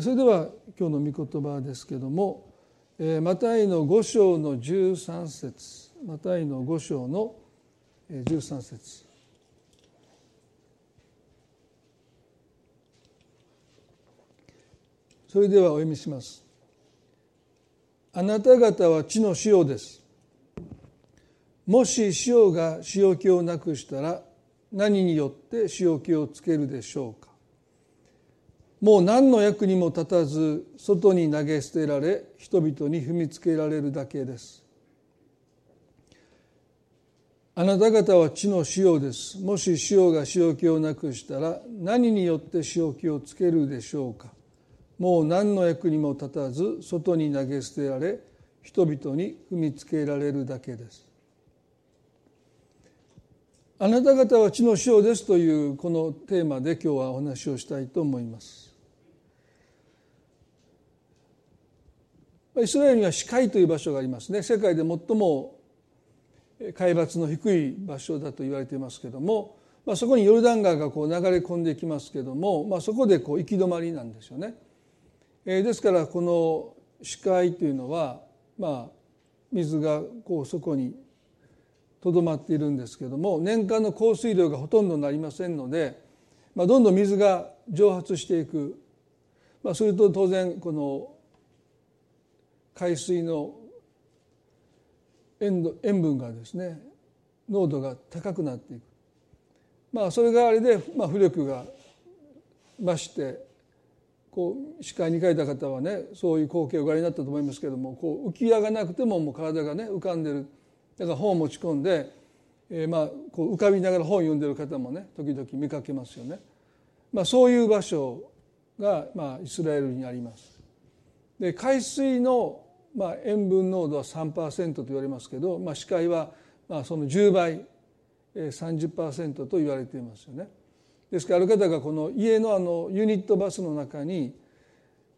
それでは今日の御言葉ですけどもマタイの5章の13節。マタイの5章の13節。それではお読みします。あなた方は地の塩です。もし塩が塩気をなくしたら何によって塩気をつけるでしょうか？もう何の役にも立たず外に投げ捨てられ人々に踏みつけられるだけです。あなた方は地の塩です。もし塩が塩気をなくしたら何によって塩気をつけるでしょうか。もう何の役にも立たず外に投げ捨てられ人々に踏みつけられるだけです。あなた方は地の塩ですというこのテーマで今日はお話をしたいと思います。イスラエルには死海という場所がありますね世界で最も海抜の低い場所だと言われていますけども、まあ、そこにヨルダン川がこう流れ込んできますけども、まあ、そこでこう行き止まりなんですよね。えー、ですからこの死海というのは、まあ、水がこうそこにとどまっているんですけども年間の降水量がほとんどなりませんので、まあ、どんどん水が蒸発していく、まあ、すると当然この海水の塩分がですね濃度が高くなっていくまあそれがあれで、まあ、浮力が増してこう視界に書いた方はねそういう光景をご覧になったと思いますけれどもこう浮き上がなくてももう体がね浮かんでるだから本を持ち込んで、えー、まあこう浮かびながら本を読んでる方もね時々見かけますよね。まあ、そういう場所が、まあ、イスラエルにあります。で海水のまあ、塩分濃度は3%と言われますけど、まあ、視界はまあその10倍30%と言われていますよね。ですからある方がこの家のあのユニットバスの中に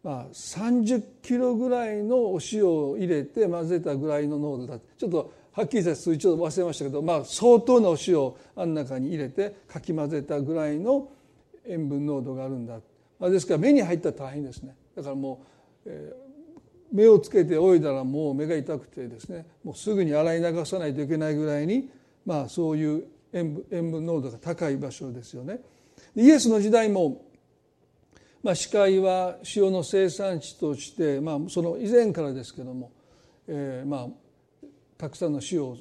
まあ30キロぐらいのお塩を入れて混ぜたぐらいの濃度だちょっとはっきりした数字ちょっと忘れましたけど、まあ、相当なお塩をあん中に入れてかき混ぜたぐらいの塩分濃度があるんだ、まあ、ですから目に入ったら大変ですねだからもう、えー目をつけて泳いだらもう目が痛くてですねもうすぐに洗い流さないといけないぐらいに、まあ、そういう塩分塩分濃度が高い場所ですよね。イエスの時代も、まあ、司会は塩の生産地として、まあ、その以前からですけども、えー、まあたくさんの塩を、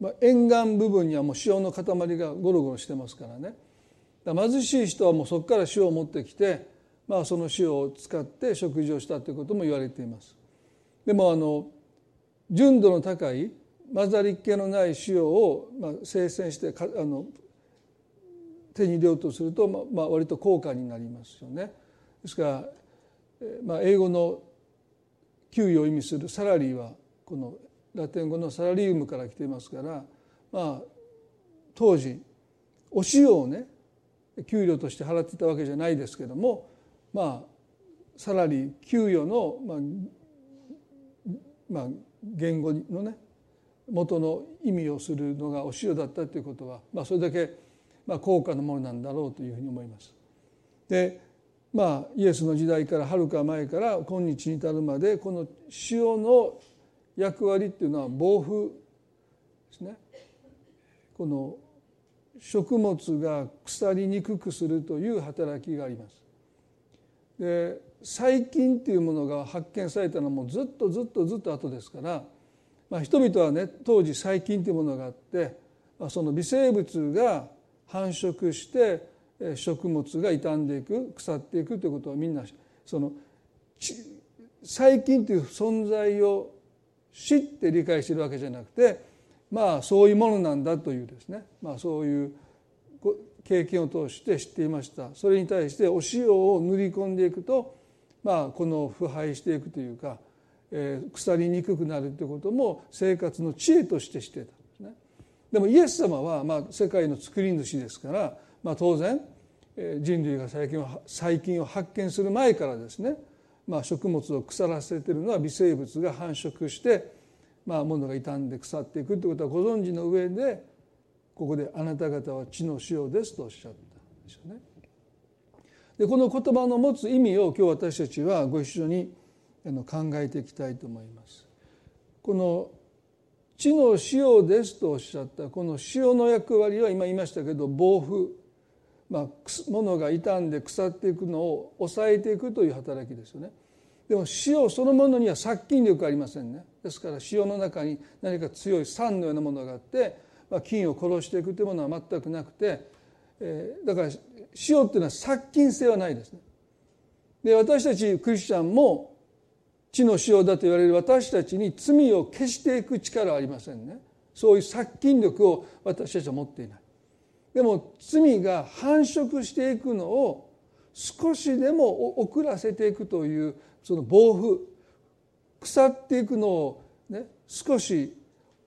まあ、沿岸部分にはもう塩の塊がゴロゴロしてますからね貧しい人はもうそこから塩を持ってきて、まあ、その塩を使って食事をしたということも言われています。でもあの純度の高い混ざりっ気のない塩を、まあ、生鮮してあの手に入れようとすると、まあ、割と高価になりますよね。ですから、まあ、英語の給与を意味するサラリーはこのラテン語のサラリウムから来ていますから、まあ、当時お塩をね給料として払ってたわけじゃないですけどもまあサラリー給与の、まあ、まあ、言語のね元の意味をするのがお塩だったということは、まあ、それだけ、まあ、高価なものなんだろうというふうに思います。でまあイエスの時代からはるか前から今日に至るまでこの塩の役割っていうのは防風ですね。この食物が腐りにくくするという働きがあります。で細菌っていうものが発見されたのはもうずっとずっとずっと後ですから、まあ、人々はね当時細菌というものがあって、まあ、その微生物が繁殖して食物が傷んでいく腐っていくということはみんなその細菌という存在を知って理解してるわけじゃなくてまあそういうものなんだというですね、まあ、そういう経験を通して知っていました。それに対してお塩を塗り込んでいくと、まあ、この腐敗していくというか、えー、腐りにくくなるということも生活の知恵として知ってたんですね。でもイエス様は、まあ、世界の作り主ですから、まあ、当然人類が細菌を細菌を発見する前からですね、まあ、食物を腐らせてるのは微生物が繁殖して、まあ、物が傷んで腐っていくということはご存知の上でここで「あなた方は地の塩です」とおっしゃったんですよね。でこの言葉の持つ意味を今日私たちはご一緒に考えていきたいと思います。この地の塩ですとおっしゃったこの塩の役割は今言いましたけど防腐、まあ、物が傷んで腐っていくのを抑えていくという働きですよね。でも塩そのものには殺菌力ありませんね。ですから塩の中に何か強い酸のようなものがあって、まあ、菌を殺していくというものは全くなくて、えー、だから塩っていうのは殺菌性はないですね。で私たちクリスチャンも地の塩だと言われる私たちに罪を消していく力はありませんね。そういう殺菌力を私たちは持っていない。でも罪が繁殖していくのを少しでも遅らせていくというその暴風腐っていくのを、ね、少し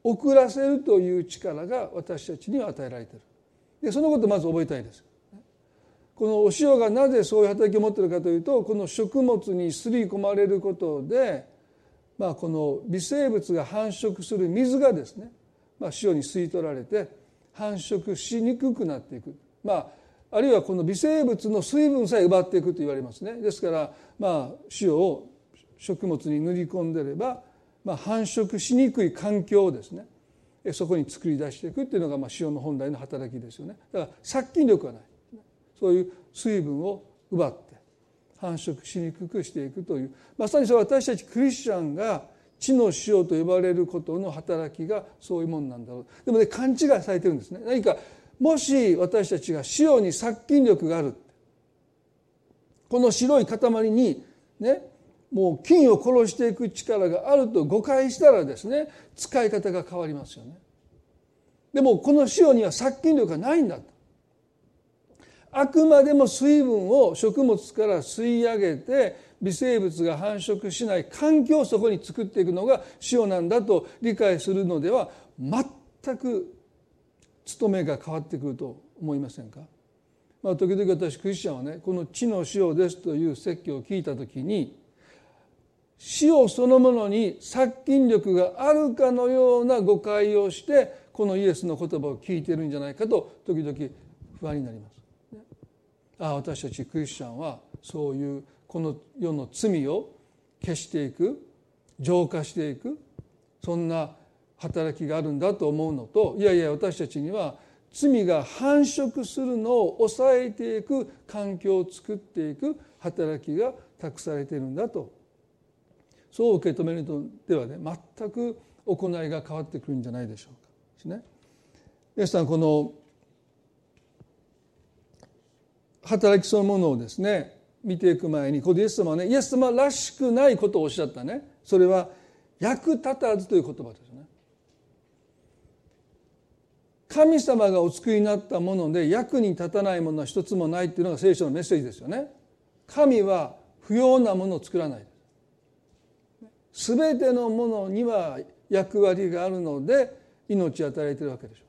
遅らせるという力が私たちには与えられているでそのことをまず覚えたいですこのお塩がなぜそういう働きを持っているかというとこの食物にすり込まれることで、まあ、この微生物が繁殖する水がですね、まあ、塩に吸い取られて繁殖しにくくなっていく、まあ、あるいはこの微生物の水分さえ奪っていくと言われますね。ですからまあ塩を食物に塗り込んでれば、まあ、繁殖しにくい環境をですねそこに作り出していくっていうのがまあ塩の本来の働きですよね。だから殺菌力がない。そういう水分を奪って繁殖しにくくしていくというまさにそれ私たちクリスチャンが地の塩と呼ばれることの働きがそういうもんなんだろうでもね勘違いされてるんですね何かもし私たちが塩に殺菌力があるこの白い塊にねもう菌を殺していく力があると誤解したらですね使い方が変わりますよね。でもこの塩には殺菌力がないんだ。あくまでも水分を食物から吸い上げて微生物が繁殖しない環境をそこに作っていくのが塩なんだと理解するのでは全く務めが変わってくると思いませんか、まあ、時々私クリスチャンはねこの「地の塩です」という説教を聞いた時に塩そのものに殺菌力があるかのような誤解をしてこのイエスの言葉を聞いてるんじゃないかと時々不安になります。あ私たちクリスチャンはそういうこの世の罪を消していく浄化していくそんな働きがあるんだと思うのといやいや私たちには罪が繁殖するのを抑えていく環境を作っていく働きが託されているんだとそう受け止めるのではね全く行いが変わってくるんじゃないでしょうかですね。皆さんこの働きそのものをですね見ていく前にここでイエス様はねイエス様らしくないことをおっしゃったねそれは役立たずという言葉ですね。神様がお作りになったもので役に立たないものは一つもないっていうのが聖書のメッセージですよね。神は不要なものを作らない。全てのものには役割があるので命を与えているわけでしょ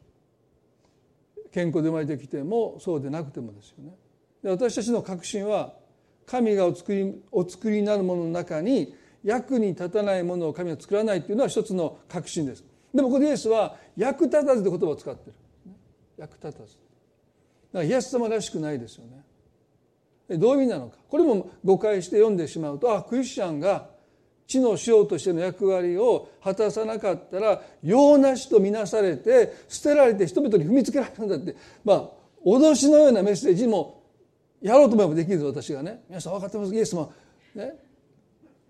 う。健康で生まれてきてもそうでなくてもですよね。で私たちの確信は神がお作りお作りになるものの中に役に立たないものを神は作らないっていうのは一つの確信です。でもここでイエスは役立たずという言葉を使ってる。役立たず。だからイエス様らしくないですよね。どういう意味なのか。これも誤解して読んでしまうとあクリスチャンが地の塩としての役割を果たさなかったら用なしとみなされて捨てられて人々に踏みつけられるんだって。まあ脅しのようなメッセージもやろうと思えばできるぞ私がね。皆さん分かってます？イエス様。ね。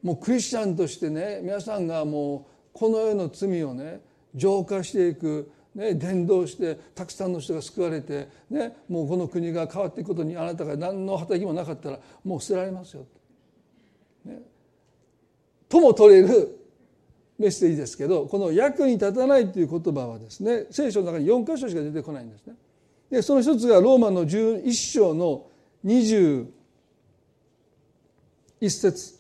もうクリスチャンとしてね皆さんがもうこの世の罪をね浄化していく、ね、伝道してたくさんの人が救われて、ね、もうこの国が変わっていくことにあなたが何の働きもなかったらもう捨てられますよ。ね、とも取れるメッセージですけどこの役に立たないという言葉はですね聖書の中に4箇所しか出てこないんですね。でその一つがローマの11章の21節。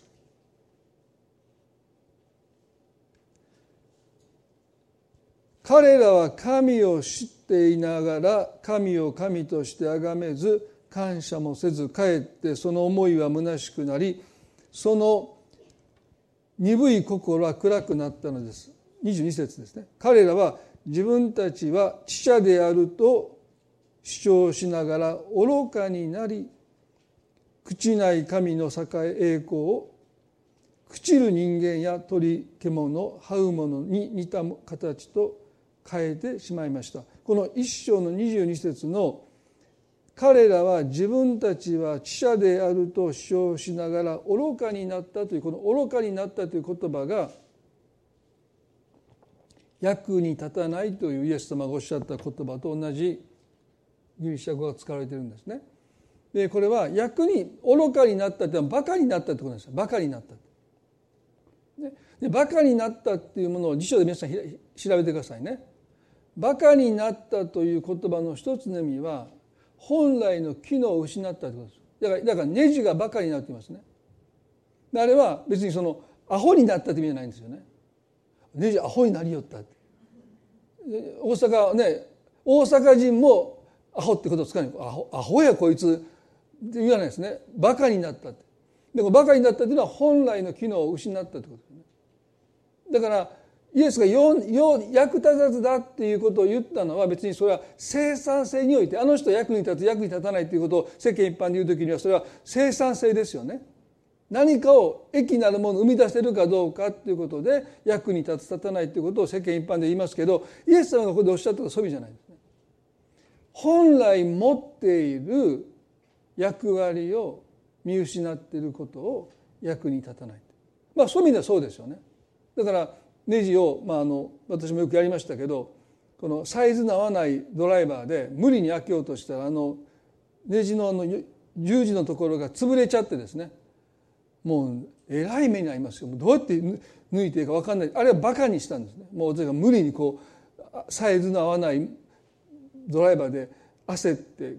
彼らは神を知っていながら神を神として崇めず感謝もせずかえってその思いは虚しくなりその鈍い心は暗くなったのです。22節ですね。彼らは自分たちは知者であると主張しながら愚かになり朽ちない神の栄栄光を朽ちる人間や鳥獣這うものに似た形と変えてしまいましたこの一章の22節の彼らは自分たちは知者であると主張しながら愚かになったというこの愚かになったという言葉が役に立たないというイエス様がおっしゃった言葉と同じギリシャ語が使われているんですね。でこれは役に愚かになったっていうのはバカになったってことなんですよ。バカになった。でバカになったっていうものを辞書で皆さん調べてくださいね。バカになったという言葉の一つの意味は本来の機能を失ったってことです。だからだからネジがバカになっていますね。であれは別にそのアホになったって意味じゃないんですよね。ネジアホになりよったって。大阪ね大阪人もアホってことを使わない。アホアホやこいつ。言わないですねバカになったってでもバカになったっていうのは本来の機能を失ったってことですねだからイエスが役立たずだっていうことを言ったのは別にそれは生産性においてあの人役に立つ役に立たないっていうことを世間一般で言う時にはそれは生産性ですよね。何かを益なるものを生み出せるかどうかっていうことで役に立つ立たないっていうことを世間一般で言いますけどイエス様がここでおっしゃったのはそういう意味じゃないですね。本来持っている役割を見失っていることを役に立たない。まあそういう意味ではそうですよね。だからネジを、まあ、あの私もよくやりましたけどこのサイズの合わないドライバーで無理に開けようとしたらあのネジのあの十字のところが潰れちゃってですねもうえらい目に遭いますよどうやって抜いていいか分かんないあれはバカにしたんですねもう私が無理にこうサイズの合わないドライバーで焦って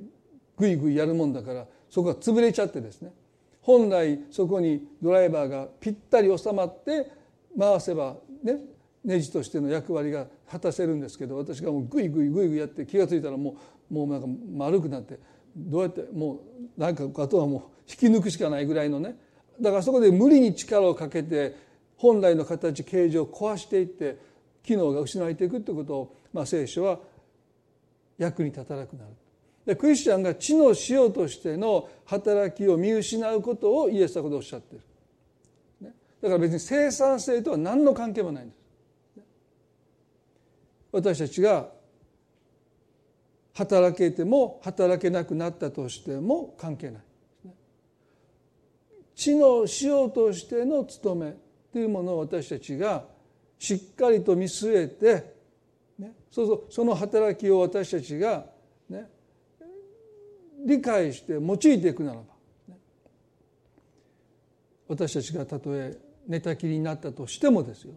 グイグイやるもんだからそこが潰れちゃってですね本来そこにドライバーがぴったり収まって回せばねネジとしての役割が果たせるんですけど私がもうグイグイグイグイやって気が付いたらもうもうなんか丸くなってどうやってもうなんかあとはもう引き抜くしかないぐらいのねだからそこで無理に力をかけて本来の形形状を壊していって機能が失われていくということを、まあ、聖書は役に立たなくなる。でクリスチャンが知の塩としての働きを見失うことをイエスはここでおっしゃっている。だから別に生産性とは何の関係もないんです。私たちが働けても働けなくなったとしても関係ない。知のしようとしての務めというものを私たちがしっかりと見据えて、ね、そうそうその働きを私たちが、理解して用いていくならば、私たちがたとえ寝たきりになったとしてもですよ。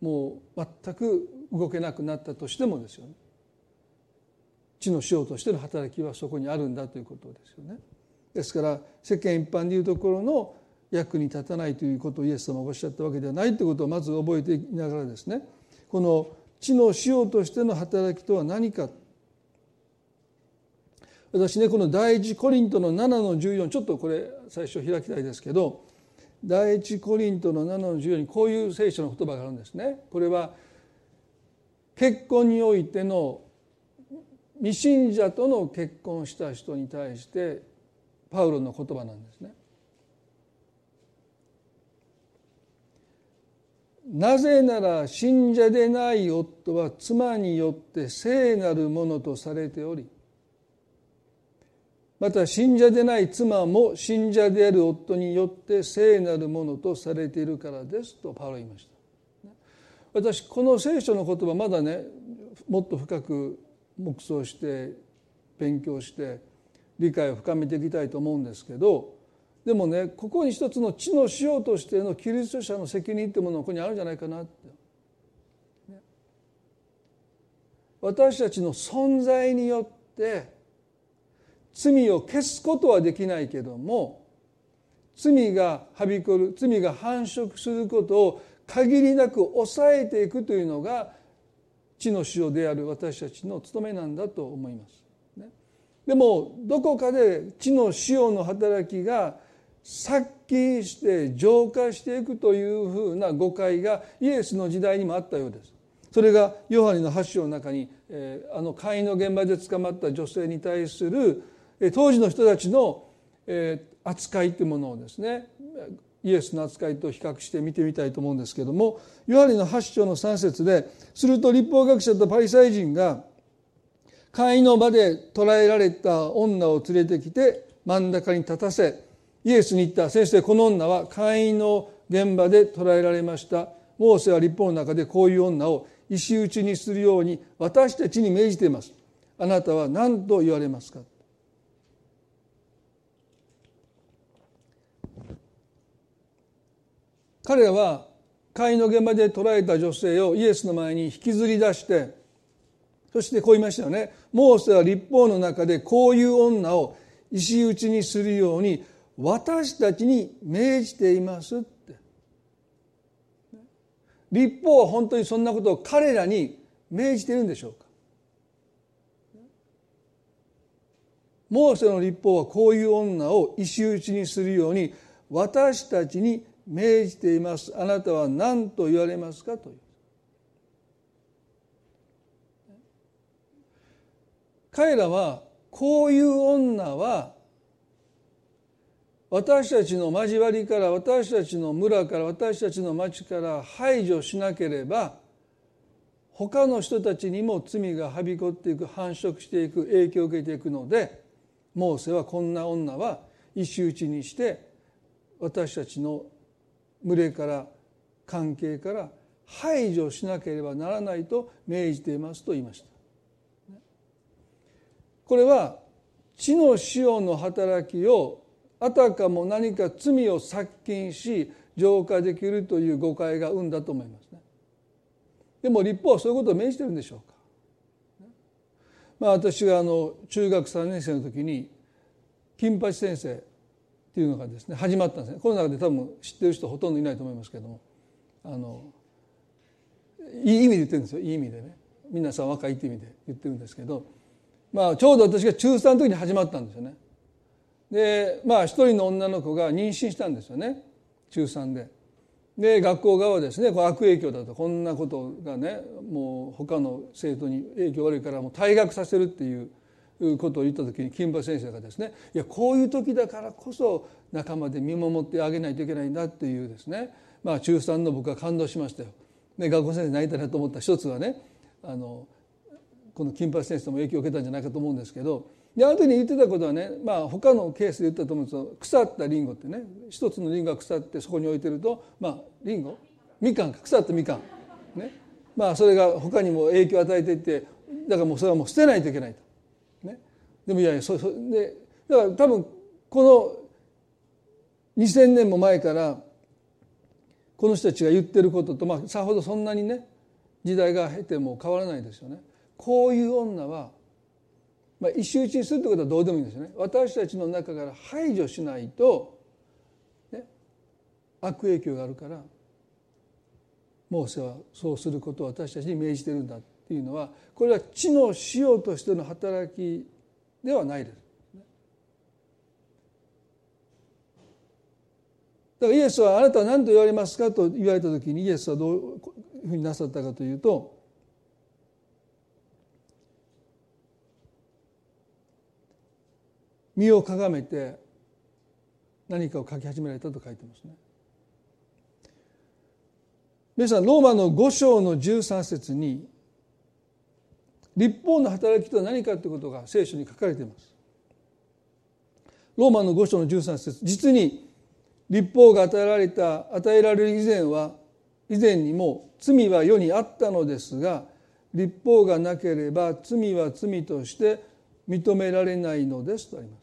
もう全く動けなくなったとしてもですよ。ね地の塩としての働きはそこにあるんだということですよね。ですから世間一般でいうところの役に立たないということをイエス様がおっしゃったわけではないということをまず覚えていながらですねこの地の塩としての働きとは何か私ねこの第一コリントの7の14ちょっとこれ最初開きたいですけど第一コリントの7の14にこういう聖書の言葉があるんですね。これは結婚においての未信者との結婚した人に対してパウロの言葉なんですね。なぜなら信者でない夫は妻によって聖なるものとされておりまた信者でない妻も信者である夫によって聖なるものとされているからですとパウロ言いました私この聖書の言葉まだねもっと深く黙想して勉強して理解を深めていきたいと思うんですけどでもねここに一つの知のしようとしてのキリスト者の責任ってものがここにあるんじゃないかなって。私たちの存在によって罪を消すことはできないけども罪がはびこる罪が繁殖することを限りなく抑えていくというのが地の塩である私たちの務めなんだと思います。でもどこかで地の塩の働きが殺気して浄化していくというふうな誤解がイエスの時代にもあったようです。それがヨハネの8章の中に、えー、あの会員の現場で捕まった女性に対する当時の人たちの扱いというものをですねイエスの扱いと比較して見てみたいと思うんですけどもヨハネの8章の3節ですると立法学者とパリサイ人が会員の場で捕らえられた女を連れてきて真ん中に立たせイエスに言った先生この女は会員の現場で捕らえられました。モーセは立法の中でこういう女を石打ちにするように私たちに命じています。あなたは何と言われますか彼らは会員の現場で捕らえた女性をイエスの前に引きずり出してそしてこう言いましたよね。モーセは立法の中でこういう女を石打ちにするように私たちに命じていますって。立法は本当にそんなことを彼らに命じているんでしょうか。モーセの立法はこういう女を石打ちにするように私たちに命じています。あなたは何と言われますかという。彼らはこういう女は私たちの交わりから私たちの村から私たちの町から排除しなければ他の人たちにも罪がはびこっていく繁殖していく影響を受けていくのでモーセはこんな女は石打ちにして私たちの群れから関係から排除しなければならないと命じていますと言いました。これは地の塩の働きをあたかも何か罪を殺菌し浄化できるという誤解が生んだと思いますね。でも立法はそういうことを命じてるんでしょうか。まあ、私があの中学3年生の時に金八先生っていうのがですね始まったんですね。この中で多分知ってる人ほとんどいないと思いますけども。あのいい意味で言ってるんですよ。いい意味でね。皆さん若いって意味で言ってるんですけど、まあ、ちょうど私が中3の時に始まったんですよね。でまあ一人の女の子が妊娠したんですよね。中3で。で学校側はですねこう悪影響だと。こんなことがねもう他の生徒に影響悪いからもう退学させるっていういうことを言った時に金馬先生がですねいやこういう時だからこそ仲間で見守ってあげないといけないんだっていうですね。まあ中3の僕は感動しましたよ。で学校先生泣いたなと思った一つはねあのこの金八先生も影響を受けたんじゃないかと思うんですけどであの時に言ってたことはねまあ他のケースで言ったと思うんですけど腐ったリンゴってね一つのリンゴが腐ってそこに置いてるとまあリンゴ？みかんか。腐ったみかん。ね。まあそれが他にも影響を与えていってだからもうそれはもう捨てないといけないと。でもいやいやそそでだから多分この2,000年も前からこの人たちが言ってることとまあさほどそんなにね時代が経ても変わらないですよね。こういう女はまあ、一周打ちにするってことはどうでもいいんですよね私たちの中から排除しないと、ね、悪影響があるからモーセはそうすることを私たちに命じてるんだっていうのはこれは地の塩としての働きではないです。だからイエスはあなたは何と言われますかと言われた時にイエスはどういうふうになさったかというと身をかがめて何かを書き始められたと書いてますね。皆さんローマの5章の13節に立法の働きとは何かということが聖書に書かれています。ローマの5章の13節実に立法が与えられた与えられる以前は以前にも罪は世にあったのですが立法がなければ罪は罪として認められないのですとあります。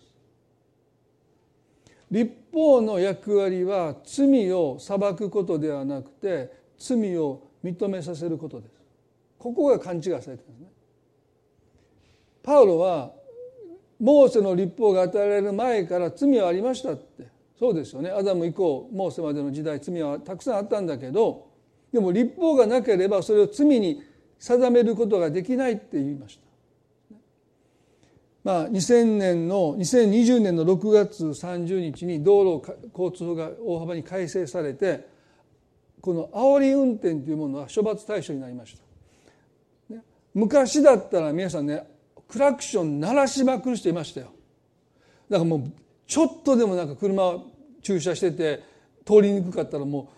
立法の役割は罪を裁くことではなくて罪を認めさせることですここが勘違いされてるんですねパウロはモーセの立法が与えられる前から罪はありましたって。そうですよね。アダム以降モーセまでの時代罪はたくさんあったんだけどでも立法がなければそれを罪に定めることができないって言いました。まあ、2000年の2020年の6月30日に道路交通法が大幅に改正されてこの煽り運転というものは処罰対象になりました。昔だったら皆さんねクラクション鳴らしまくる人いましたよ。だからもうちょっとでもなんか車駐車してて通りにくかったらも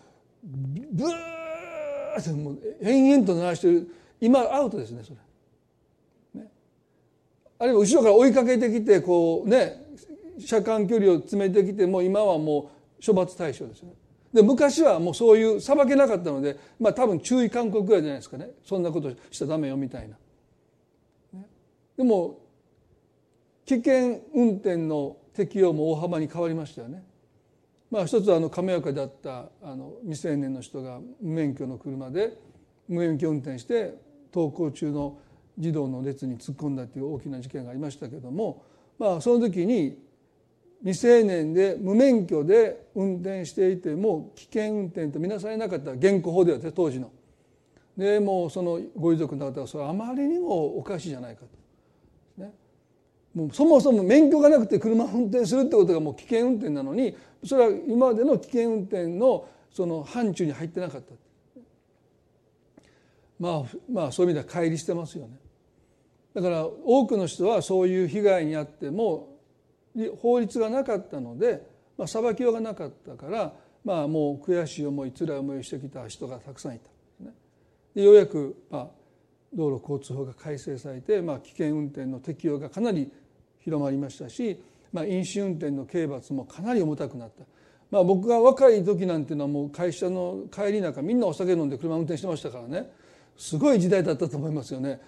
うブーってもう延々と鳴らしてる今アウトですねそれ。ね、あるいは後ろから追いかけてきてこうね車間距離を詰めてきても今はもう処罰対象ですよね。で昔はもうそういう裁けなかったのでまあ多分注意勧告ぐらいじゃないですかねそんなことしちゃダメよみたいな。でも危険運転の適用も大幅に変わりましたよね。まあ、一つはあの亀岡であったあの未成年の人が無免許の車で無免許運転して登校中の児童の列に突っ込んだという大きな事件がありましたけども、まあ、その時に未成年で無免許で運転していても危険運転とみなされなかった現行法では当時の。でもうそのご遺族の方はそれあまりにもおかしいじゃないかと。もうそもそも免許がなくて車を運転するってことがもう危険運転なのにそれは今までの危険運転のその範疇に入ってなかった。まあまあそういう意味では乖離してますよね。だから多くの人はそういう被害に遭っても法律がなかったので、まあ、裁きようがなかったからまあもう悔しい思い辛い思いをしてきた人がたくさんいた。でようやく、まあ、道路交通法が改正されて、まあ、危険運転の適用がかなり広まりましたし、まあ、飲酒運転の刑罰もかなり重たくなった。まあ、僕が若い時なんていうのはもう会社の帰りなんかみんなお酒飲んで車運転してましたからね。すごい時代だったと思いますよね。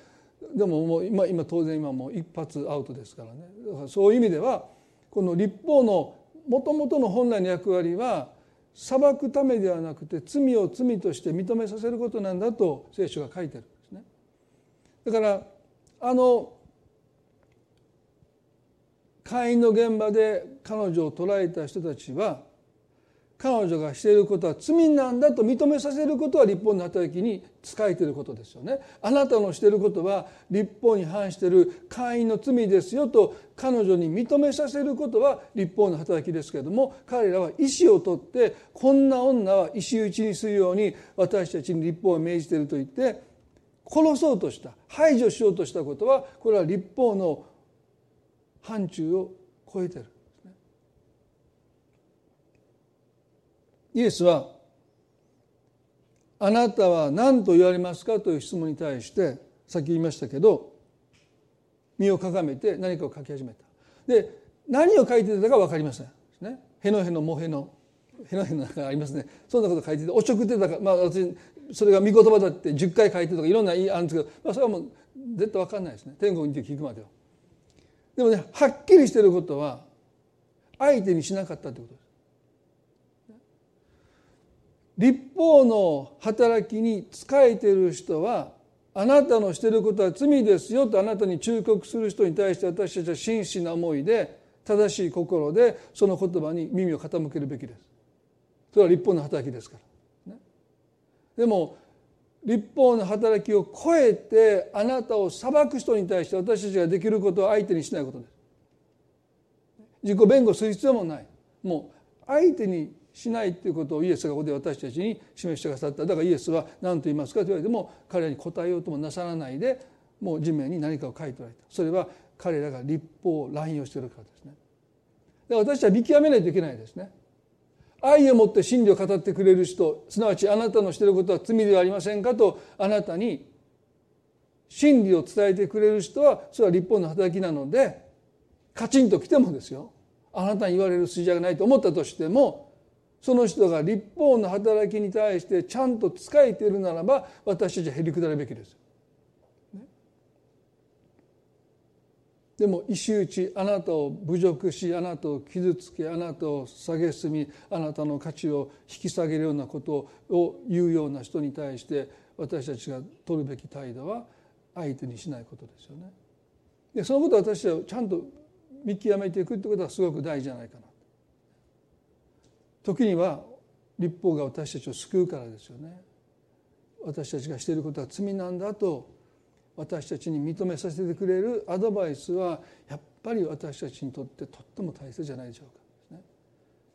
でももう今今当然今もう一発アウトですからね。だからそういう意味ではこの立法のもともとの本来の役割は裁くためではなくて罪を罪として認めさせることなんだと聖書が書いてるんですね。だからあの会員の現場で彼女を捕らえた人たちは彼女がしていることは罪なんだと認めさせることは立法の働きに仕えていることですよね。あなたのしていることは立法に反している会員の罪ですよと彼女に認めさせることは立法の働きですけれども彼らは意思を取ってこんな女は石打ちにするように私たちに立法を命じていると言って殺そうとした排除しようとしたことはこれは立法の範疇を超えてるイエスは「あなたは何と言われますか?」という質問に対してさっき言いましたけど身をかがめて何かを書き始めた。で何を書いてたか分かりません。ね、へのへのもへのへのへの中ありますねそんなこと書いてておちょくってたかまあ私それが見言葉だって10回書いてとかいろんな言いあるんですけど、まあ、それはもう絶対分かんないですね天国に行って聞くまでは。でもねはっきりしてることは相手にしなかったってことです。立法の働きに仕えてる人はあなたのしてることは罪ですよとあなたに忠告する人に対して私たちは真摯な思いで正しい心でその言葉に耳を傾けるべきです。それは立法の働きですから。でも立法の働きを超えてあなたを裁く人に対して私たちができることを相手にしないことです。自己弁護する必要もない。もう相手にしないっていうことをイエスがここで私たちに示してくださっただからイエスは何と言いますかと言われても彼らに答えようともなさらないでもう地面に何かを書いておられたそれは彼らが立法を乱用しているからですねだから私は見極めないといけないですね愛を持って真理を語ってくれる人すなわちあなたのしてることは罪ではありませんかとあなたに真理を伝えてくれる人はそれは立法の働きなのでカチンと来てもですよあなたに言われる筋合いがないと思ったとしてもその人が立法の働きに対してちゃんと仕えているならば私たちはへりくだるべきです。でも石打ちあなたを侮辱しあなたを傷つけあなたを蔑みあなたの価値を引き下げるようなことを言うような人に対して私たちが取るべき態度は相手にしないことですよね。でそのことを私はちゃんと見極めていくってことはすごく大事じゃないかな。時には立法が私たちを救うからですよね私たちがしていることは罪なんだと私たちに認めさせてくれるアドバイスはやっぱり私たちにとってとっても大切じゃないでしょう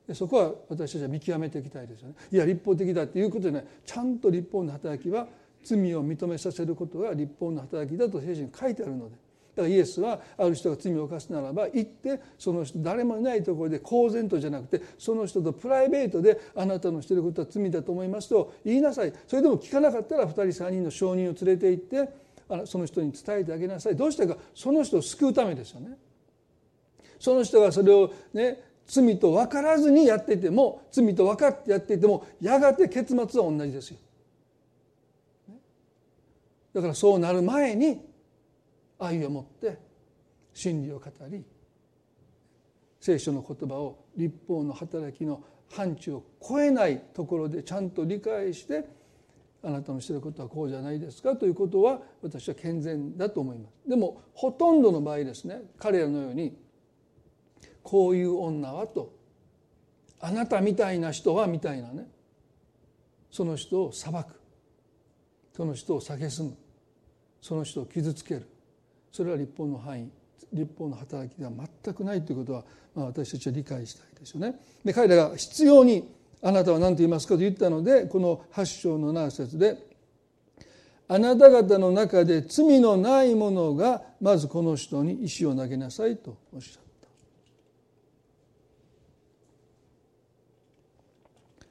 か、そこは私たちは見極めていきたいですよね。いや立法的だっていうことでねちゃんと立法の働きは罪を認めさせることが立法の働きだと聖書に書いてあるので。だからイエスはある人が罪を犯すならば行ってその人誰もいないところで公然とじゃなくてその人とプライベートであなたのしていることは罪だと思いますと言いなさい。それでも聞かなかったら2人3人の証人を連れて行ってその人に伝えてあげなさいどうしてかその人を救うためですよね。その人がそれをね罪と分からずにやっていても罪と分かってやっていてもやがて結末は同じですよ。だからそうなる前に愛を持って真理を語り聖書の言葉を立法の働きの範疇を超えないところでちゃんと理解してあなたのしてることはこうじゃないですかということは私は健全だと思います。でもほとんどの場合ですね彼らのようにこういう女はとあなたみたいな人はみたいなねその人を裁くその人を蔑むその人を傷つけるそれは立法の範囲立法の働きでは全くないということは、まあ、私たちは理解したいですよね。で彼らが必要にあなたは何と言いますかと言ったのでこの8章の7節であなた方の中で罪のない者がまずこの人に石を投げなさいとおっしゃった。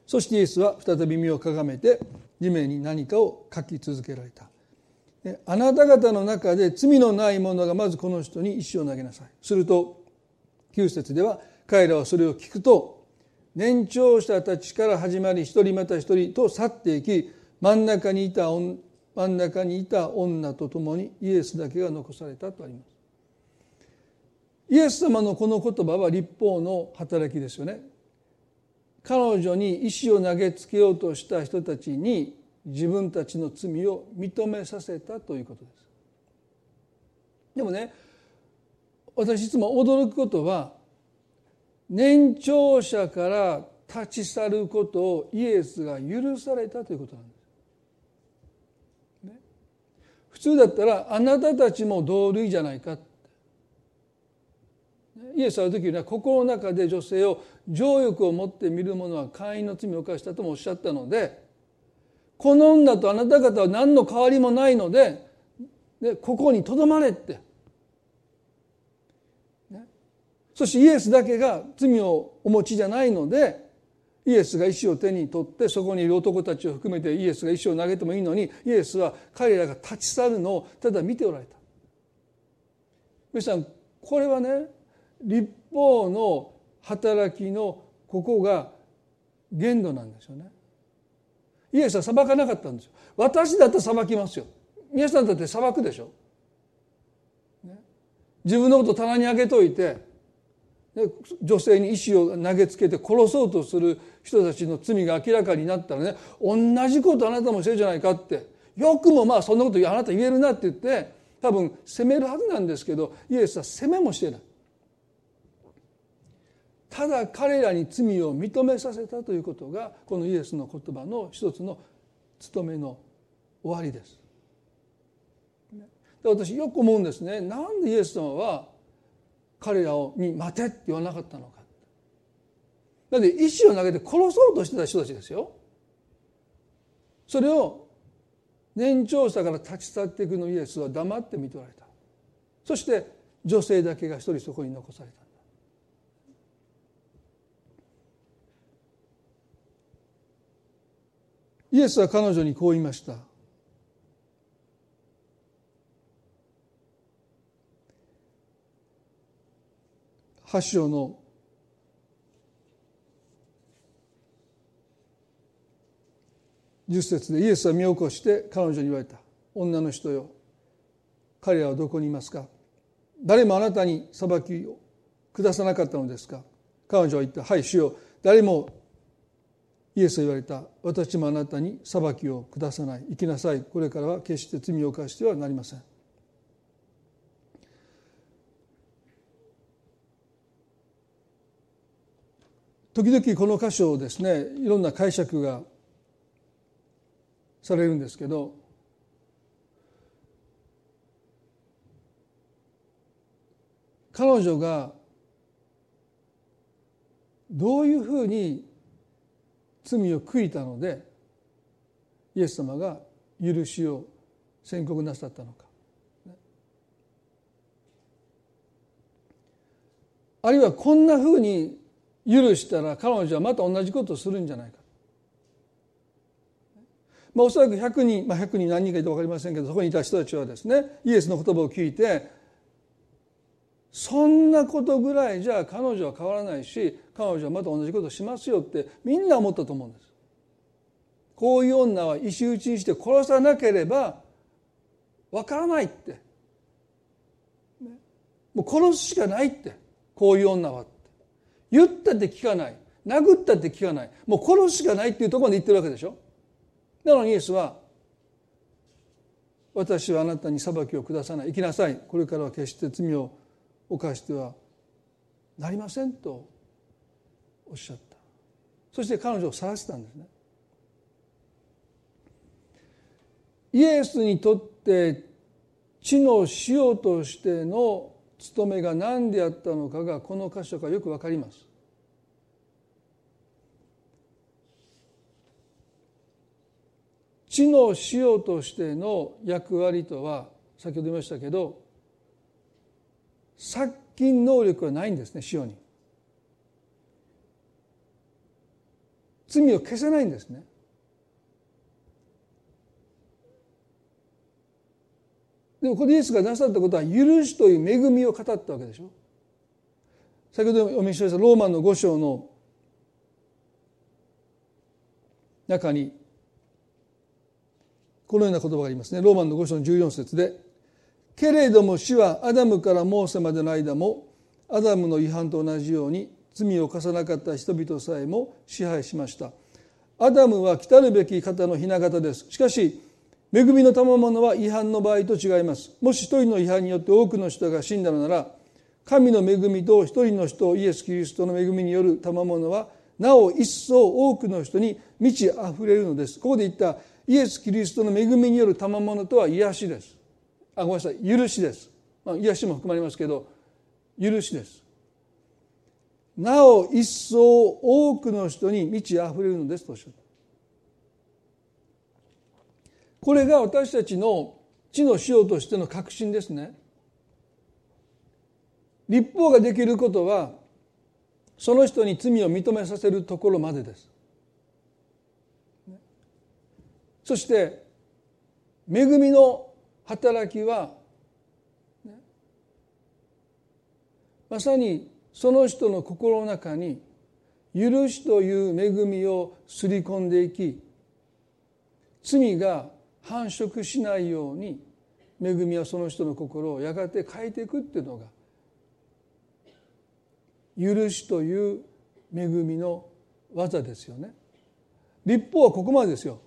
そしてイエスは再び身をかがめて地面に何かを書き続けられた。あなた方の中で罪のない者がまずこの人に石を投げなさいすると9節では彼らはそれを聞くと年長者たちから始まり一人また一人と去っていき真ん中にいた真ん中にいた女と共にイエスだけが残されたとあります。イエス様のこの言葉は立法の働きですよね。彼女に石を投げつけようとした人たちに自分たちの罪を認めさせたということです。でもね私いつも驚くことは年長者から立ち去ることをイエスが許されたということなんです。ね、普通だったらあなたたちも同類じゃないかイエスはある時には心の中で女性を情欲を持って見る者は会員の罪を犯したともおっしゃったのでこの女とあなた方は何の変わりもないのででここにとどまれって、ね、そしてイエスだけが罪をお持ちじゃないのでイエスが石を手に取ってそこにいる男たちを含めてイエスが石を投げてもいいのにイエスは彼らが立ち去るのをただ見ておられた。皆さんこれはね立法の働きのここが限度なんですよね。イエスは裁かなかったんですよ私だって裁きますよ皆さんだって裁くでしょ、ね、自分のこと棚に上げといて女性に石を投げつけて殺そうとする人たちの罪が明らかになったらね。同じことあなたもしてるじゃないかって。よくもまあそんなことあなた言えるなって言って多分責めるはずなんですけどイエスは責めもしてない。ただ彼らに罪を認めさせたということがこのイエスの言葉の一つの務めの終わりです。で私よく思うんですね。なんでイエス様は彼らに待てって言わなかったのか。だって石を投げて殺そうとしてた人たちですよ。それを年長者から立ち去っていくのイエスは黙って見とられた。そして女性だけが一人そこに残された。イエスは彼女にこう言いました8章の10節でイエスは身を起こして彼女に言われた。女の人よ彼らはどこにいますか？誰もあなたに裁きを下さなかったのですか？彼女は言った。はい主よ誰もイエスは言われた。私もあなたに裁きを下さない。生きなさい。これからは決して罪を犯してはなりません。時々この箇所をですねいろんな解釈がされるんですけど彼女がどういうふうに罪を悔いたのでイエス様が許しを宣告なさったのか。あるいはこんなふうに許したら彼女はまた同じことをするんじゃないか。まあ、おそらく100人、まあ、100人何人かいて分かりませんけどそこにいた人たちはですねイエスの言葉を聞いてそんなことぐらいじゃ彼女は変わらないし彼女はまた同じことしますよってみんな思ったと思うんです。こういう女は石打ちにして殺さなければわからないって。もう殺すしかないってこういう女はって言ったって聞かない。殴ったって聞かない。もう殺すしかないっていうところまで言ってるわけでしょ。なのにイエスは私はあなたに裁きを下さない。行きなさい。これからは決して罪を犯してはなりませんとおっしゃった。そして彼女を晒したんですね。イエスにとって地の塩としての務めが何であったのかがこの箇所からよくわかります。地の塩としての役割とは先ほど言いましたけど殺菌能力はないんですね塩に。罪を消せないんですね。でもここでイエスがなさったことは許しという恵みを語ったわけでしょ。先ほどお見せしたローマ人の五章の中にこのような言葉がありますね。ローマンの五章の14節で「けれども死はアダムからモーセまでの間もアダムの違反と同じように罪を犯さなかった人々さえも支配しました」アダムは来たるべき方の雛形です。しかし恵みの賜物は違反の場合と違います。もし一人の違反によって多くの人が死んだのなら神の恵みと一人の人イエス・キリストの恵みによる賜物はなお一層多くの人に満ち溢れるのです。ここで言ったイエス・キリストの恵みによる賜物とは癒しです。あごめんなさい。許しです、まあ、癒しも含まれますけど許しです。なお一層多くの人に満ち溢れるのですとおっしゃったこれが私たちの地の塩としての確信ですね。立法ができることはその人に罪を認めさせるところまでです。そして恵みの働きはまさにその人の心の中に許しという恵みをすり込んでいき罪が繁殖しないように恵みはその人の心をやがて変えていくっていうのが許しという恵みの技ですよね。立法はここまでですよ。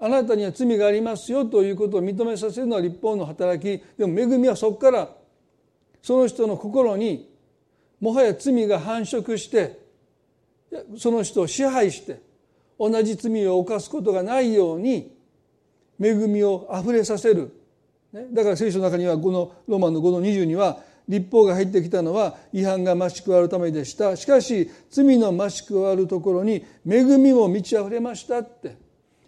あなたには罪がありますよということを認めさせるのは立法の働きでも恵みはそこからその人の心にもはや罪が繁殖してその人を支配して同じ罪を犯すことがないように恵みをあふれさせる、ね、だから聖書の中にはこのローマンの5の20には立法が入ってきたのは違反が増し加わるためでした。しかし罪の増し加わるところに恵みも満ち溢れましたって。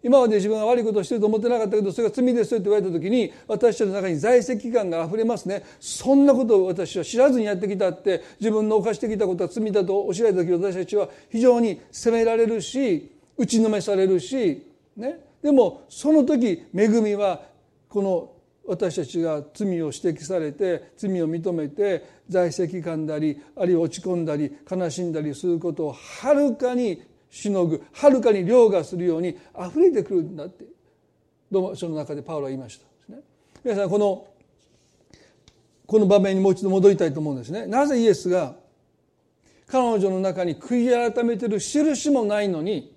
今まで自分は悪いことをしてると思ってなかったけどそれが罪ですよって言われた時に私たちの中に在籍感が溢れますね。そんなことを私は知らずにやってきたって自分の犯してきたことは罪だと教えられた時私たちは非常に責められるし打ちのめされるしね。でもその時恵みはこの私たちが罪を指摘されて罪を認めて在籍感だりあるいは落ち込んだり悲しんだりすることをはるかにしのぐはるかに凌駕するように溢れてくるんだって。どうもその中でパウロは言いました、ね、皆さんこのこの場面にもう一度戻りたいと思うんですね。なぜイエスが彼女の中に悔い改めてる印もないのに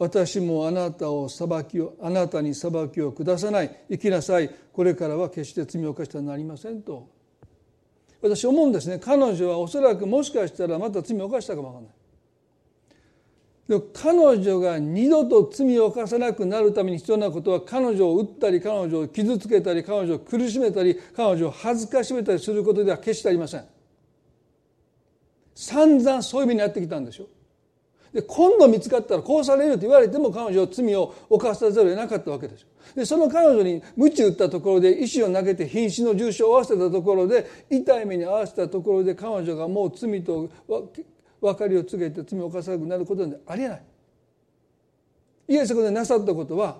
私もあなたを裁きをあなたに裁きを下さない。生きなさい。これからは決して罪を犯してはなりませんと。私思うんですね。彼女はおそらくもしかしたらまた罪を犯したかもわからない。でも彼女が二度と罪を犯さなくなるために必要なことは彼女を撃ったり彼女を傷つけたり彼女を苦しめたり彼女を恥ずかしめたりすることでは決してありません。散々そういう目に遭ってきたんでしょ。で今度見つかったらこうされると言われても彼女は罪を犯さざるを得なかったわけですでその彼女に鞭打ったところで石を投げて瀕死の重傷を負わせたところで痛い目に遭わせたところで彼女がもう罪と分かりを告げて罪を犯さなくなることなんてありえない。イエスがなさったことは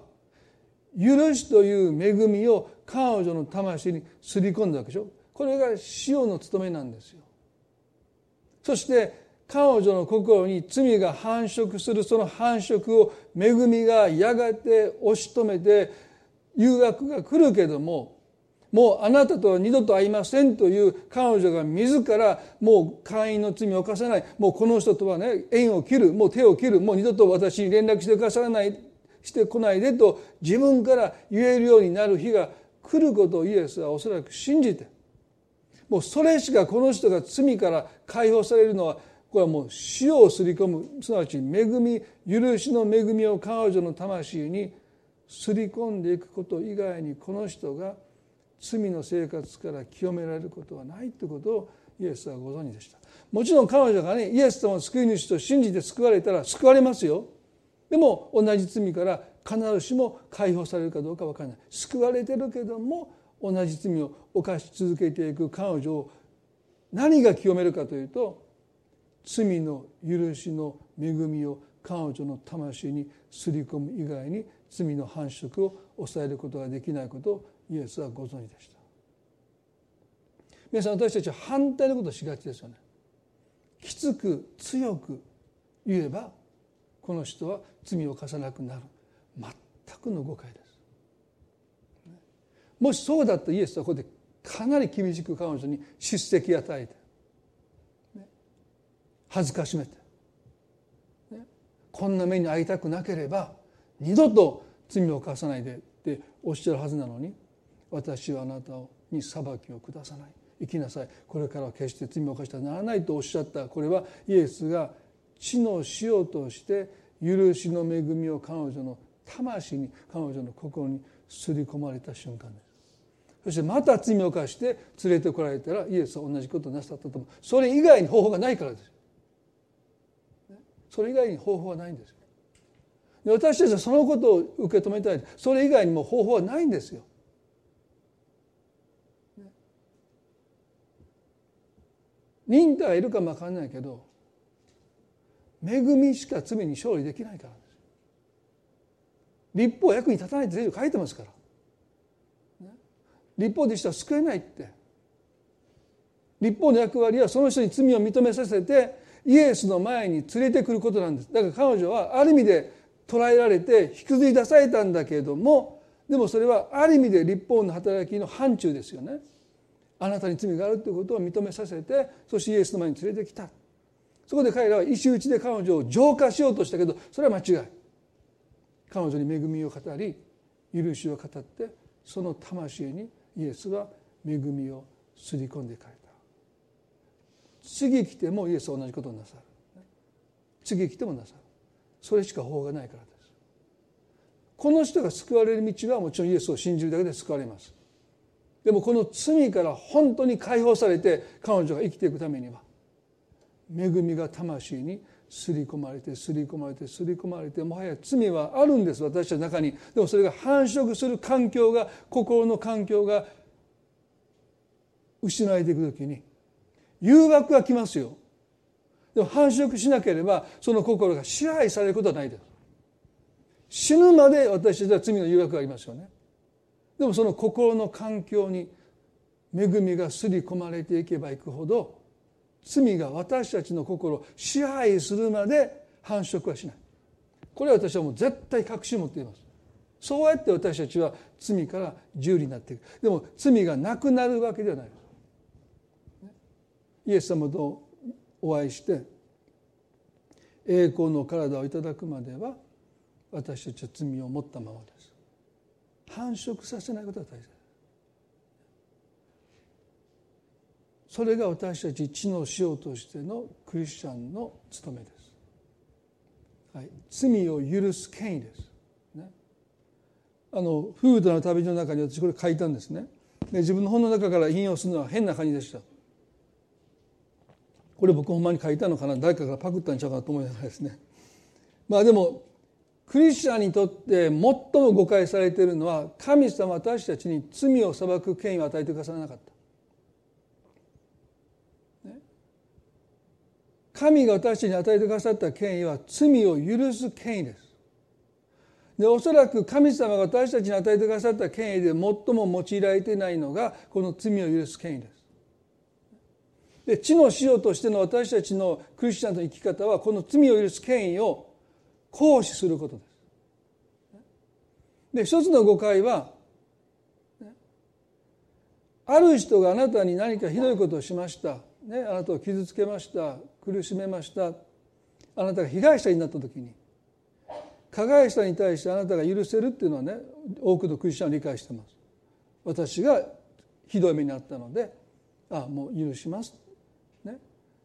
許しという恵みを彼女の魂にすり込んだわけでしょ。これが塩の務めなんですよ。そして彼女の心に罪が繁殖するその繁殖を恵みがやがて押し止めて誘惑が来るけどももうあなたとは二度と会いませんという彼女が自らもう会員の罪を犯さない。もうこの人とはね縁を切る。もう手を切る。もう二度と私に連絡してくださらないしてこないでと自分から言えるようになる日が来ることをイエスはおそらく信じて。もうそれしかこの人が罪から解放されるのはこれはもう死をすり込む。すなわち恵み許しの恵みを彼女の魂にすり込んでいくこと以外にこの人が罪の生活から清められることはないということをイエスはご存知でした。もちろん彼女がねイエス様の救い主と信じて救われたら救われますよ。でも同じ罪から必ずしも解放されるかどうか分からない。救われてるけども同じ罪を犯し続けていく彼女を何が清めるかというと罪の許しの恵みを彼女の魂にすり込む以外に罪の繁殖を抑えることができないことをイエスはご存知でした。皆さん私たちは反対のことをしがちですよね。きつく強く言えばこの人は罪を犯さなくなる。全くの誤解です。もしそうだったイエスはここでかなり厳しく彼女に叱責与えて恥ずかしめて、こんな目に遭いたくなければ二度と罪を犯さないでっておっしゃるはずなのに私はあなたに裁きを下さない。生きなさい。これからは決して罪を犯してはならないとおっしゃった。これはイエスが地の塩として許しの恵みを彼女の魂に彼女の心にすり込まれた瞬間です。そしてまた罪を犯して連れてこられたらイエスは同じことをなさったと思う。それ以外に方法がないからです。それ以外に方法はないんですで私たちはそのことを受け止めたい。それ以外にも方法はないんですよ。忍耐いるかも分かんないけど恵みしか罪に勝利できないからです。立法は役に立たないって聖書書いてますから。立法でした救えないって。立法の役割はその人に罪を認めさせてイエスの前に連れてくることなんです。だから彼女はある意味で捉えられて引きずり出されたんだけれどもでもそれはある意味で立法の働きの範疇ですよね。あなたに罪があるということを認めさせてそしてイエスの前に連れてきた。そこで彼らは石打ちで彼女を浄化しようとしたけどそれは間違い。彼女に恵みを語り許しを語ってその魂にイエスは恵みをすり込んでいかれた。次来てもイエスは同じことをなさる。次来てもなさる。それしか法がないからです。この人が救われる道はもちろんイエスを信じるだけで救われます。でもこの罪から本当に解放されて彼女が生きていくためには恵みが魂にすり込まれてすり込まれてすり込まれてもはや罪はあるんです。私たちの中に。でもそれが繁殖する環境が心の環境が失われていく時に誘惑が来ますよ。でも繁殖しなければその心が支配されることはないです。死ぬまで私たちは罪の誘惑がありますよね。でもその心の環境に恵みがすり込まれていけばいくほど罪が私たちの心を支配するまで繁殖はしない。これは私はもう絶対確信を持っています。そうやって私たちは罪から自由になっていく。でも罪がなくなるわけではない。イエス様とお会いして栄光の体をいただくまでは私たちは罪を持ったままです。繁殖させないことが大切。それが私たち地の塩としてのクリスチャンの務めです、はい、罪を許す権威です、ね、あのフードの旅の中に私これ書いたんですね。で自分の本の中から引用するのは変な感じでした。これ僕ほんまに書いたのかな？誰かがパクったんちゃうかなと思いながらですねまあでもクリスチャンにとって最も誤解されているのは神様私たちに罪を裁く権威を与えてくださらなかった。神が私たちに与えてくださった権威は罪を許す権威です。でおそらく神様が私たちに与えてくださった権威で最も用いられていないのがこの罪を許す権威です。で地の塩としての私たちのクリスチャンの生き方はこの罪を許す権威を行使することです。で一つの誤解はある人があなたに何かひどいことをしました、ね、あなたを傷つけました苦しめましたあなたが被害者になった時に加害者に対してあなたが許せるっていうのはね多くのクリスチャンは理解してます。私がひどい目にあったのであもう許します、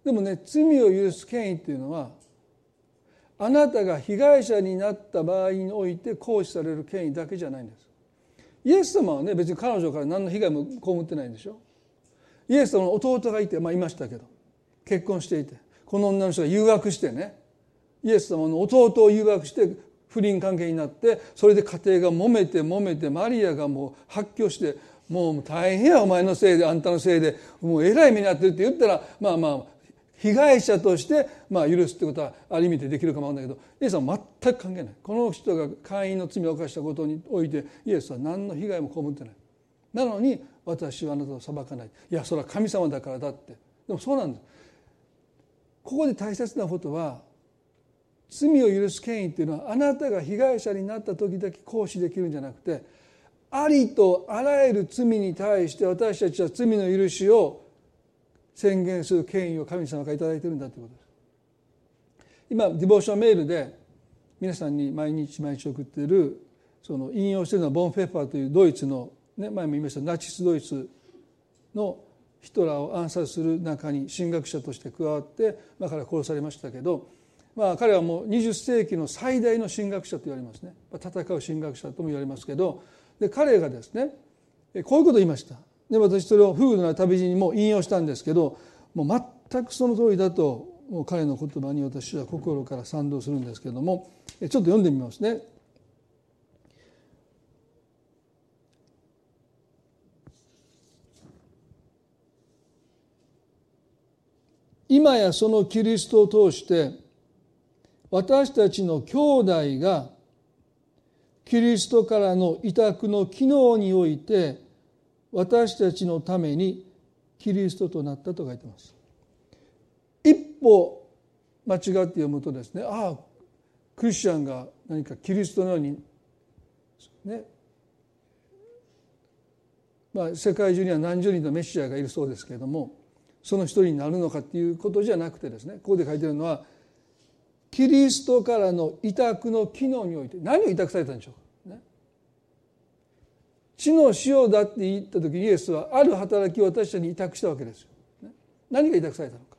でもね罪を許す権威っていうのはあなたが被害者になった場合において行使される権威だけじゃないんです。イエス様はね別に彼女から何の被害も被ってないんでしょ。イエス様の弟がいてまあいましたけど結婚していてこの女の人が誘惑してねイエス様の弟を誘惑して不倫関係になってそれで家庭が揉めて揉めてマリアがもう発狂してもう大変やお前のせいであんたのせいでもうえらい目に遭ってるって言ったらまあまあ被害者としてまあ許すってことはある意味でできるかもわかんないけどイエスは全く関係ない。この人が会員の罪を犯したことにおいてイエスは何の被害も被ってない。なのに私はあなたを裁かない。いやそれは神様だからだって。でもそうなんです。ここで大切なことは罪を許す権威っていうのはあなたが被害者になった時だけ行使できるんじゃなくてありとあらゆる罪に対して私たちは罪の許しを宣言する権威を神様から頂いてるんだということです。今ディボーションメールで皆さんに毎日毎日送っているその引用しているのはボンヘッファーというドイツの、ね、前も言いましたナチスドイツのヒトラーを暗殺する中に神学者として加わって、まあ、彼は殺されましたけど、まあ、彼はもう20世紀の最大の神学者と言われますね戦う神学者とも言われますけどで彼がですねこういうことを言いましたで私それを「夫婦の旅路」にも引用したんですけどもう全くその通りだともう彼の言葉に私は心から賛同するんですけどもちょっと読んでみますね。今やそのキリストを通して私たちの兄弟がキリストからの委託の機能において私たちのためにキリストとなったと書いてます。一歩間違って読むとですねああクリスチャンが何かキリストのようにねまあ世界中には何十人のメシアがいるそうですけれどもその一人になるのかっていうことじゃなくてですねここで書いてるのはキリストからの委託の機能において何を委託されたんでしょうか？地の塩だって言った時イエスはある働きを私たちに委託したわけですよ。何が委託されたのか。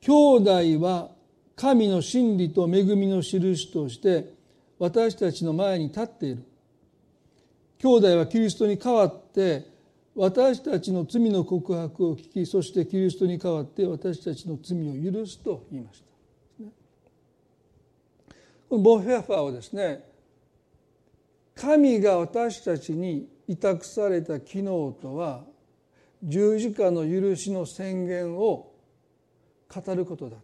兄弟は神の真理と恵みの印として私たちの前に立っている。兄弟はキリストに代わって私たちの罪の告白を聞きそしてキリストに代わって私たちの罪を許すと言いました。ボンフェアファーはですね神が私たちに委託された機能とは十字架の許しの宣言を語ることだ。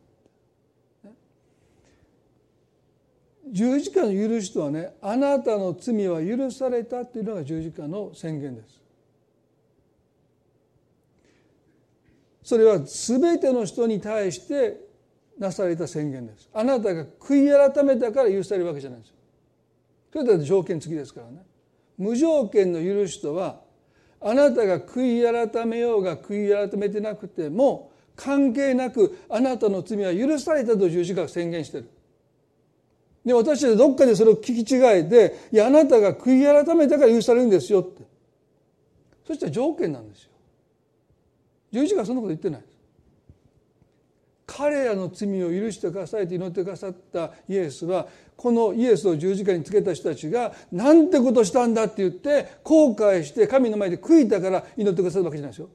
十字架の許しとはねあなたの罪は許されたっていうのが十字架の宣言です。それは全ての人に対してなされた宣言です。あなたが悔い改めたから許されるわけじゃないです。それだって条件付きですからね無条件の許しとはあなたが悔い改めようが悔い改めてなくても関係なくあなたの罪は許されたと十字架が宣言してる。で私たちどっかでそれを聞き違えていやあなたが悔い改めたから許されるんですよってそしたら条件なんですよ。十字架はそんなこと言ってない。彼らの罪を許してくださいと祈ってくださったイエスはこのイエスを十字架につけた人たちがなんてことしたんだって言って後悔して神の前で悔いたから祈ってくださるわけじゃないですよ。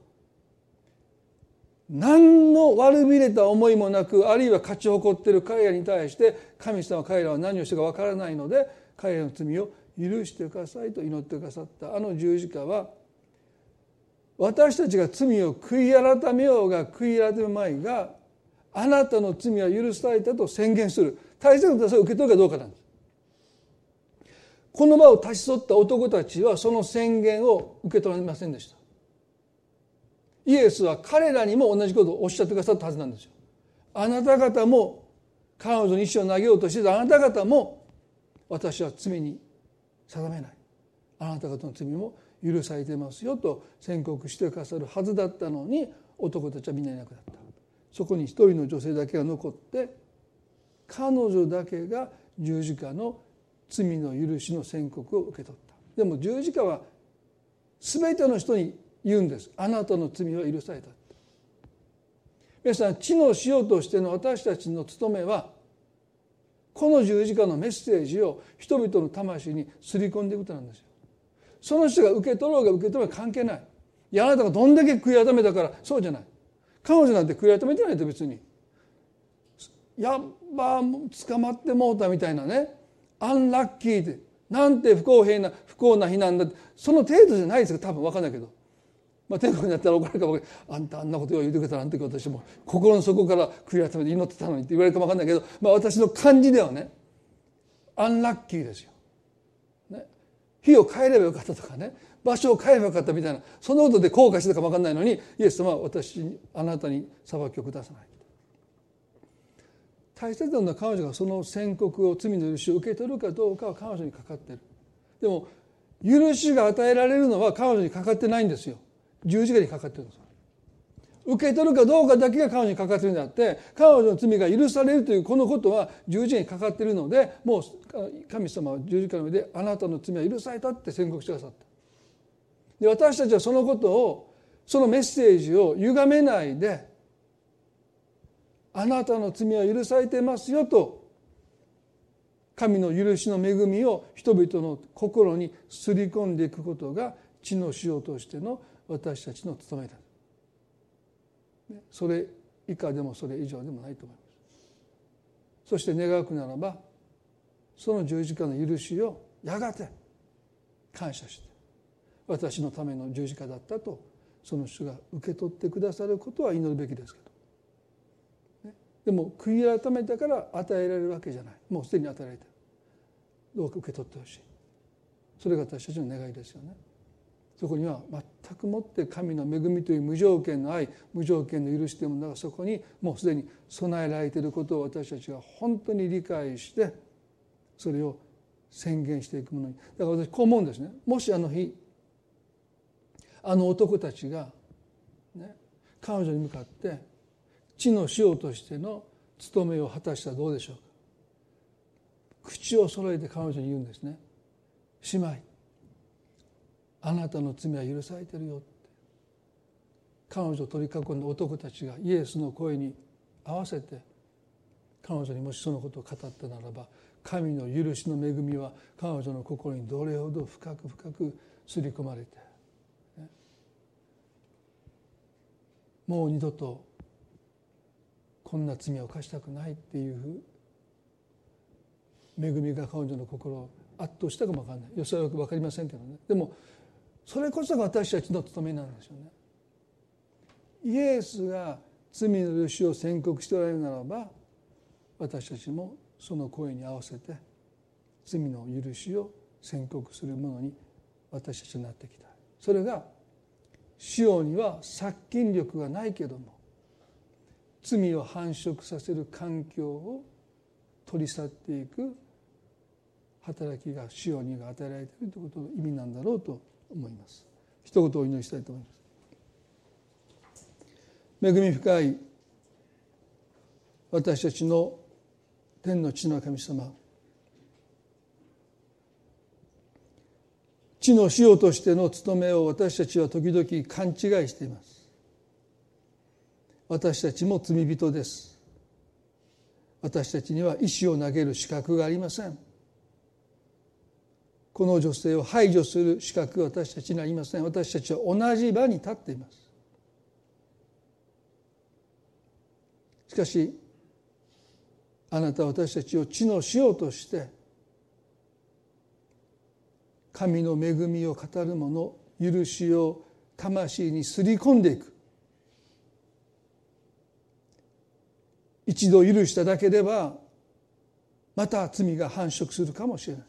何の悪びれた思いもなくあるいは勝ち誇ってる彼らに対して神様は彼らは何をしてかわからないので彼らの罪を許してくださいと祈ってくださったあの十字架は私たちが罪を悔い改めようが悔い改めまいがあなたの罪は許されたと宣言する。大切なことはそれを受け取るかどうかなんです。この場を立ち去った男たちはその宣言を受け取られませんでした。イエスは彼らにも同じことをおっしゃってくださったはずなんですよ。あなた方も彼女に石を投げようとしてた。あなた方も私は罪に定めない。あなた方の罪も許されてますよと宣告してくださるはずだったのに男たちはみんないなくなった。そこに一人の女性だけが残って彼女だけが十字架の罪の許しの宣告を受け取った。でも十字架は全ての人に言うんです。あなたの罪は許された。皆さん地の塩としての私たちの務めはこの十字架のメッセージを人々の魂にすり込んでいくことなんですよ。その人が受け取ろうが受け取ろうが関係ない。いやあなたがどんだけ悔い改めたからそうじゃない。彼女なんて悔い改めてないと別に。やっぱ捕まってもうたみたいなね。アンラッキーって。なんて不公平な不幸な日なんだその程度じゃないですよ多分分かんないけど、まあ、天国になったら怒られるかもあんたあんなことを言ってくれたらあの時私も心の。底から悔い改めて祈ってたのにって言われるかも分かんないけど、まあ、私の感じではねアンラッキーですよ。ね、日を変えればよかったとかね。場所を変えばよかったみたいなそのことで後悔してたかも分かんないのにイエス様は私あなたに裁きを下さない。大切なのは彼女がその宣告を罪の許しを受け取るかどうかは彼女にかかってる。でも許しが与えられるのは彼女にかかってないんですよ。十字架にかかってるんです受け取るかどうかだけが彼女にかかってるんであって彼女の罪が許されるというこのことは十字架にかかってるのでもう神様は十字架の上であなたの罪は許されたって宣告してくださった。で私たちはそのことをそのメッセージを歪めないであなたの罪は許されてますよと神の許しの恵みを人々の心にすり込んでいくことが地の塩としての私たちの務めだ。それ以下でもそれ以上でもないと思います。そして願うならばその十字架の許しをやがて感謝して私のための十字架だったとその主が受け取ってくださることは祈るべきですけど、ね、でも悔い改めたから与えられるわけじゃない。もうすでに与えられてる。どうか受け取ってほしい。それが私たちの願いですよね。そこには全くもって神の恵みという無条件の愛無条件の許しというものがそこにもうすでに備えられていることを私たちが本当に理解してそれを宣言していくものに。だから私こう思うんですね。もしあの日あの男たちが、ね、彼女に向かって地の塩としての務めを果たしたらどうでしょうか。口を揃えて彼女に言うんですね。姉妹あなたの罪は許されてるよって。彼女を取り囲んだ男たちがイエスの声に合わせて彼女にもしそのことを語ったならば神の許しの恵みは彼女の心にどれほど深く深く刷り込まれてもう二度とこんな罪を犯したくないっていう恵みが彼女の心を圧倒したかも分かんない。よそはよく分かりませんけどね。でもそれこそが私たちの務めなんですよね。イエスが罪の許しを宣告しておられるならば私たちもその声に合わせて罪の許しを宣告するものに私たちになってきた。それが使用には殺菌力がないけども罪を繁殖させる環境を取り去っていく働きが使用にが与えられているということの意味なんだろうと思います。一言お祈りしたいと思います。恵み深い私たちの天の地の神様地の塩としての務めを私たちは時々勘違いしています。私たちも罪人です。私たちには石を投げる資格がありません。この女性を排除する資格は私たちにありません。私たちは同じ場に立っています。しかしあなたは私たちを地の塩として神の恵みを語る者許しを魂にすり込んでいく。一度許しただけではまた罪が繁殖するかもしれない。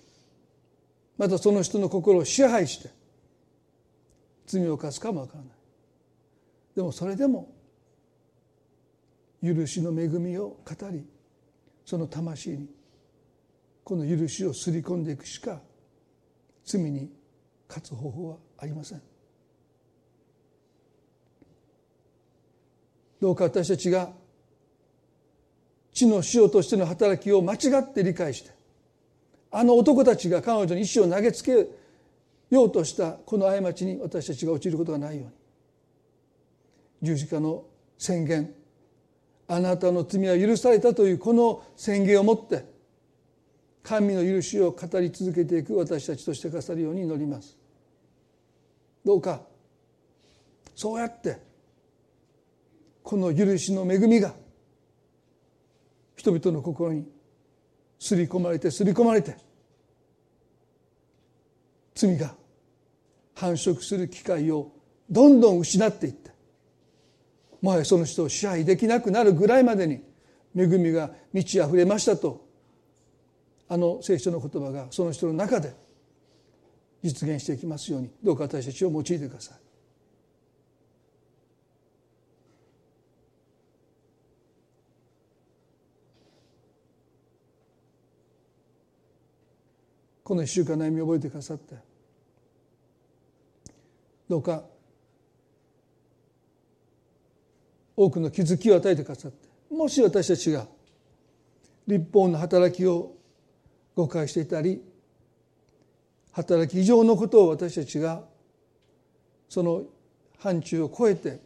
またその人の心を支配して罪を犯すかもわからない。でもそれでも許しの恵みを語りその魂にこの許しをすり込んでいくしか罪に勝つ方法はありません。どうか私たちが地の塩としての働きを間違って理解してあの男たちが彼女に石を投げつけようとしたこの過ちに私たちが陥ることがないように十字架の宣言あなたの罪は許されたというこの宣言をもって神の許しを語り続けていく私たちとしてくださるように祈ります。どうかそうやってこの許しの恵みが人々の心にすり込まれてすり込まれて罪が繁殖する機会をどんどん失っていってもはやその人を支配できなくなるぐらいまでに恵みが満ち溢れましたとあの聖書の言葉がその人の中で実現していきますようにどうか私たちを用いてください。この1週間悩みを覚えてくださってどうか多くの気づきを与えてくださってもし私たちが立法の働きを誤解していたり働き以上のことを私たちがその範疇を超えて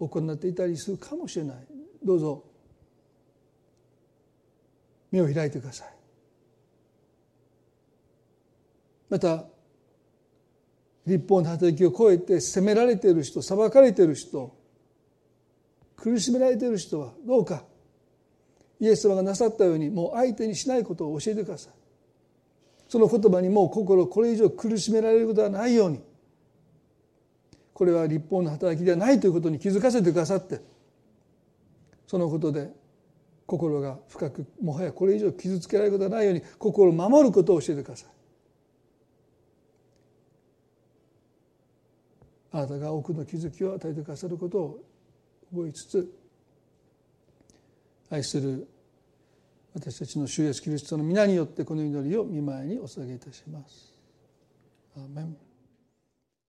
行っていたりするかもしれない。どうぞ。目を開いてください。また立法の働きを超えて責められている人裁かれている人苦しめられている人はどうか。イエス様がなさったようにもう相手にしないことを教えてください。その言葉にもう心これ以上苦しめられることはないように。これは立法の働きではないということに気づかせてくださって。そのことで心が深くもはやこれ以上傷つけられることはないように心を守ることを教えてください。あなたが多くの気づきを与えてくださることを覚えつつ愛する私たちの主イエスキリストの皆によってこの祈りを見舞いにお捧げいたします。アーメン